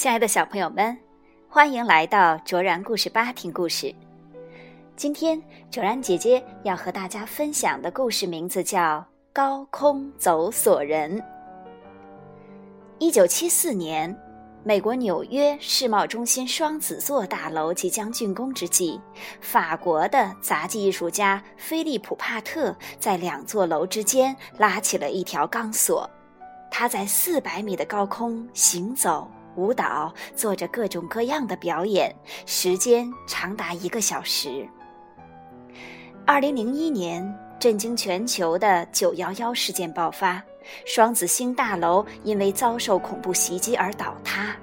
亲爱的小朋友们，欢迎来到卓然故事吧听故事。今天卓然姐姐要和大家分享的故事名字叫《高空走索人》。一九七四年，美国纽约世贸中心双子座大楼即将竣工之际，法国的杂技艺术家菲利普·帕特在两座楼之间拉起了一条钢索，他在四百米的高空行走。舞蹈做着各种各样的表演，时间长达一个小时。二零零一年，震惊全球的九幺幺事件爆发，双子星大楼因为遭受恐怖袭击而倒塌。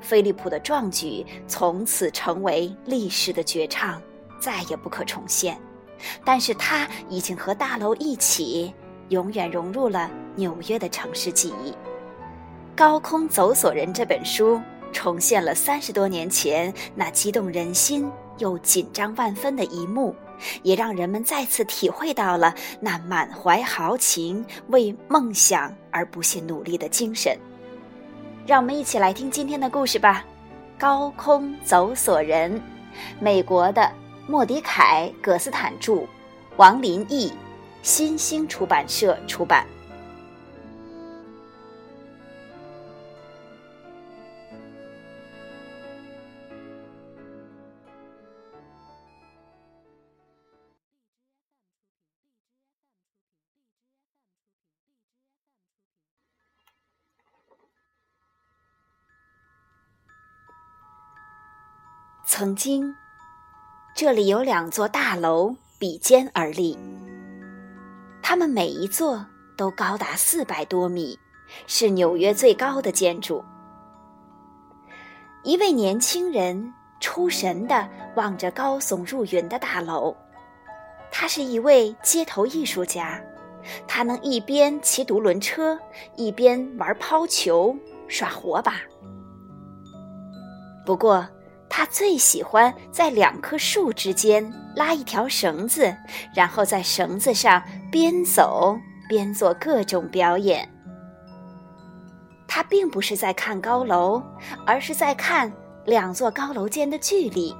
飞利浦的壮举从此成为历史的绝唱，再也不可重现。但是他已经和大楼一起，永远融入了纽约的城市记忆。《高空走索人》这本书重现了三十多年前那激动人心又紧张万分的一幕，也让人们再次体会到了那满怀豪情、为梦想而不懈努力的精神。让我们一起来听今天的故事吧，《高空走索人》，美国的莫迪凯·葛斯坦著，王林译，新兴出版社出版。曾经，这里有两座大楼比肩而立，它们每一座都高达四百多米，是纽约最高的建筑。一位年轻人出神地望着高耸入云的大楼，他是一位街头艺术家，他能一边骑独轮车，一边玩抛球、耍火把。不过，他最喜欢在两棵树之间拉一条绳子，然后在绳子上边走边做各种表演。他并不是在看高楼，而是在看两座高楼间的距离。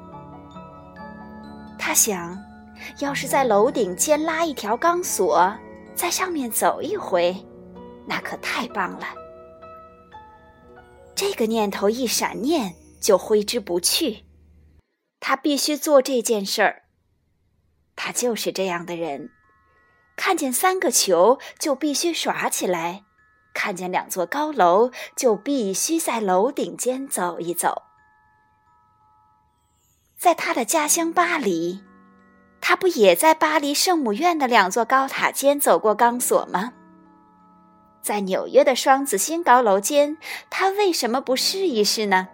他想，要是在楼顶间拉一条钢索，在上面走一回，那可太棒了。这个念头一闪念。就挥之不去，他必须做这件事儿。他就是这样的人，看见三个球就必须耍起来，看见两座高楼就必须在楼顶间走一走。在他的家乡巴黎，他不也在巴黎圣母院的两座高塔间走过钢索吗？在纽约的双子星高楼间，他为什么不试一试呢？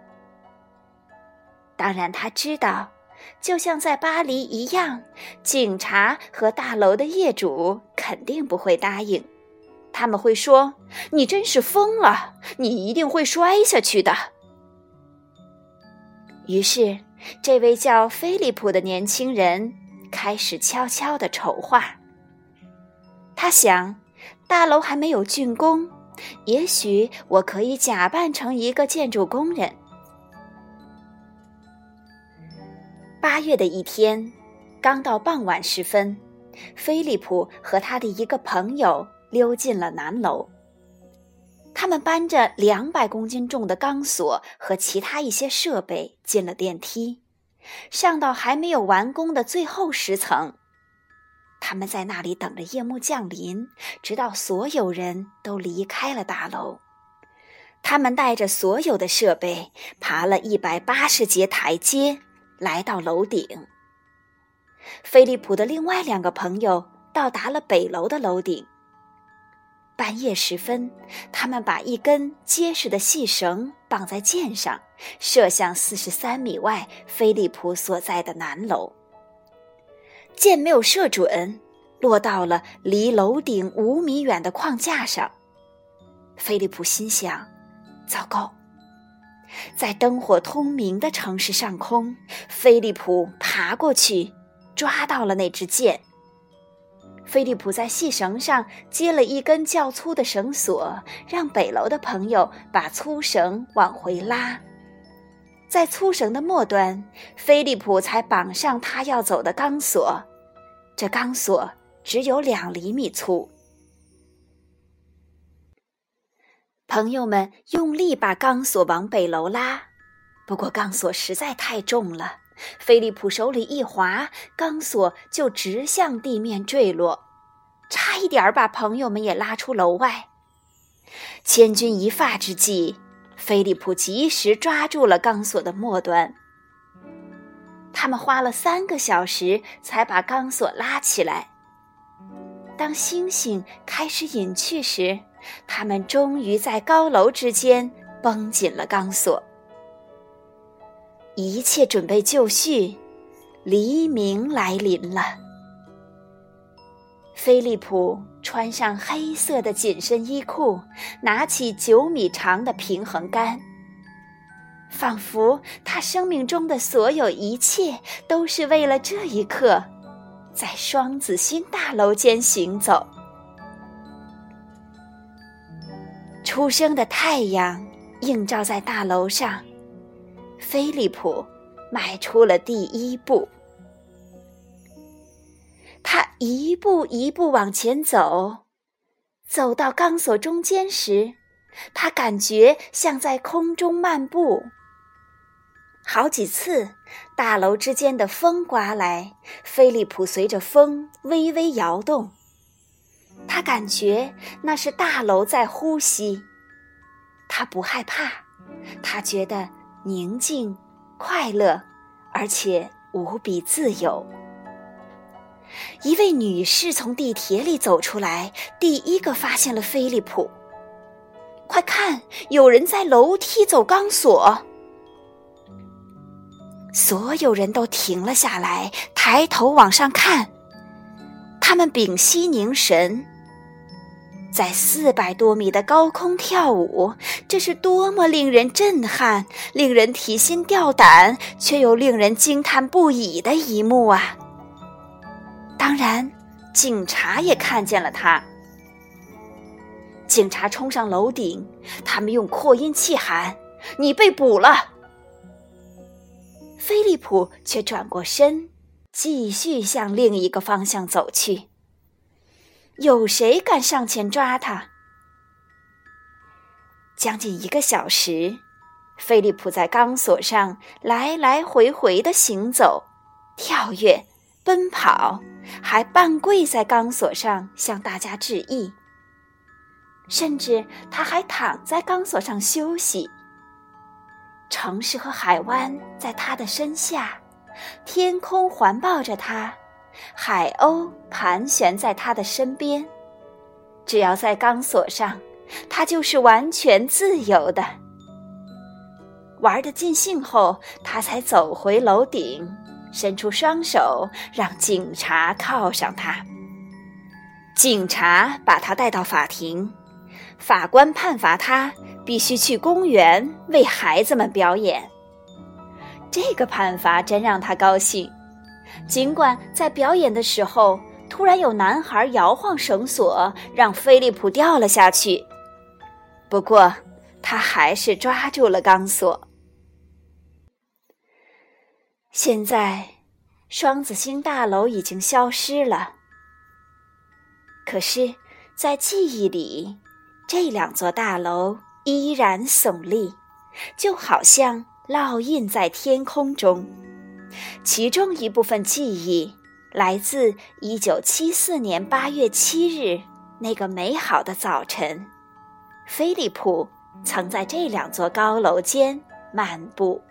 当然，他知道，就像在巴黎一样，警察和大楼的业主肯定不会答应。他们会说：“你真是疯了，你一定会摔下去的。”于是，这位叫菲利普的年轻人开始悄悄的筹划。他想，大楼还没有竣工，也许我可以假扮成一个建筑工人。八月的一天，刚到傍晚时分，菲利普和他的一个朋友溜进了南楼。他们搬着两百公斤重的钢索和其他一些设备进了电梯，上到还没有完工的最后十层。他们在那里等着夜幕降临，直到所有人都离开了大楼。他们带着所有的设备，爬了一百八十节台阶。来到楼顶，菲利普的另外两个朋友到达了北楼的楼顶。半夜时分，他们把一根结实的细绳绑在箭上，射向四十三米外菲利普所在的南楼。箭没有射准，落到了离楼顶五米远的框架上。菲利普心想：糟糕！在灯火通明的城市上空，菲利普爬过去，抓到了那支箭。菲利普在细绳上接了一根较粗的绳索，让北楼的朋友把粗绳往回拉，在粗绳的末端，菲利普才绑上他要走的钢索。这钢索只有两厘米粗。朋友们用力把钢索往北楼拉，不过钢索实在太重了，菲利普手里一滑，钢索就直向地面坠落，差一点把朋友们也拉出楼外。千钧一发之际，菲利普及时抓住了钢索的末端。他们花了三个小时才把钢索拉起来。当星星开始隐去时，他们终于在高楼之间绷紧了钢索。一切准备就绪，黎明来临了。菲利普穿上黑色的紧身衣裤，拿起九米长的平衡杆，仿佛他生命中的所有一切都是为了这一刻，在双子星大楼间行走。初升的太阳映照在大楼上，菲利普迈出了第一步。他一步一步往前走，走到钢索中间时，他感觉像在空中漫步。好几次，大楼之间的风刮来，菲利普随着风微微摇动。他感觉那是大楼在呼吸，他不害怕，他觉得宁静、快乐，而且无比自由。一位女士从地铁里走出来，第一个发现了菲利普。快看，有人在楼梯走钢索！所有人都停了下来，抬头往上看，他们屏息凝神。在四百多米的高空跳舞，这是多么令人震撼、令人提心吊胆，却又令人惊叹不已的一幕啊！当然，警察也看见了他。警察冲上楼顶，他们用扩音器喊：“你被捕了！”菲利普却转过身，继续向另一个方向走去。有谁敢上前抓他？将近一个小时，菲利普在钢索上来来回回的行走、跳跃、奔跑，还半跪在钢索上向大家致意。甚至他还躺在钢索上休息。城市和海湾在他的身下，天空环抱着他。海鸥盘旋在他的身边，只要在钢索上，他就是完全自由的。玩得尽兴后，他才走回楼顶，伸出双手让警察铐上他。警察把他带到法庭，法官判罚他必须去公园为孩子们表演。这个判罚真让他高兴。尽管在表演的时候，突然有男孩摇晃绳索，让菲利普掉了下去。不过，他还是抓住了钢索。现在，双子星大楼已经消失了。可是，在记忆里，这两座大楼依然耸立，就好像烙印在天空中。其中一部分记忆来自1974年8月7日那个美好的早晨，菲利普曾在这两座高楼间漫步。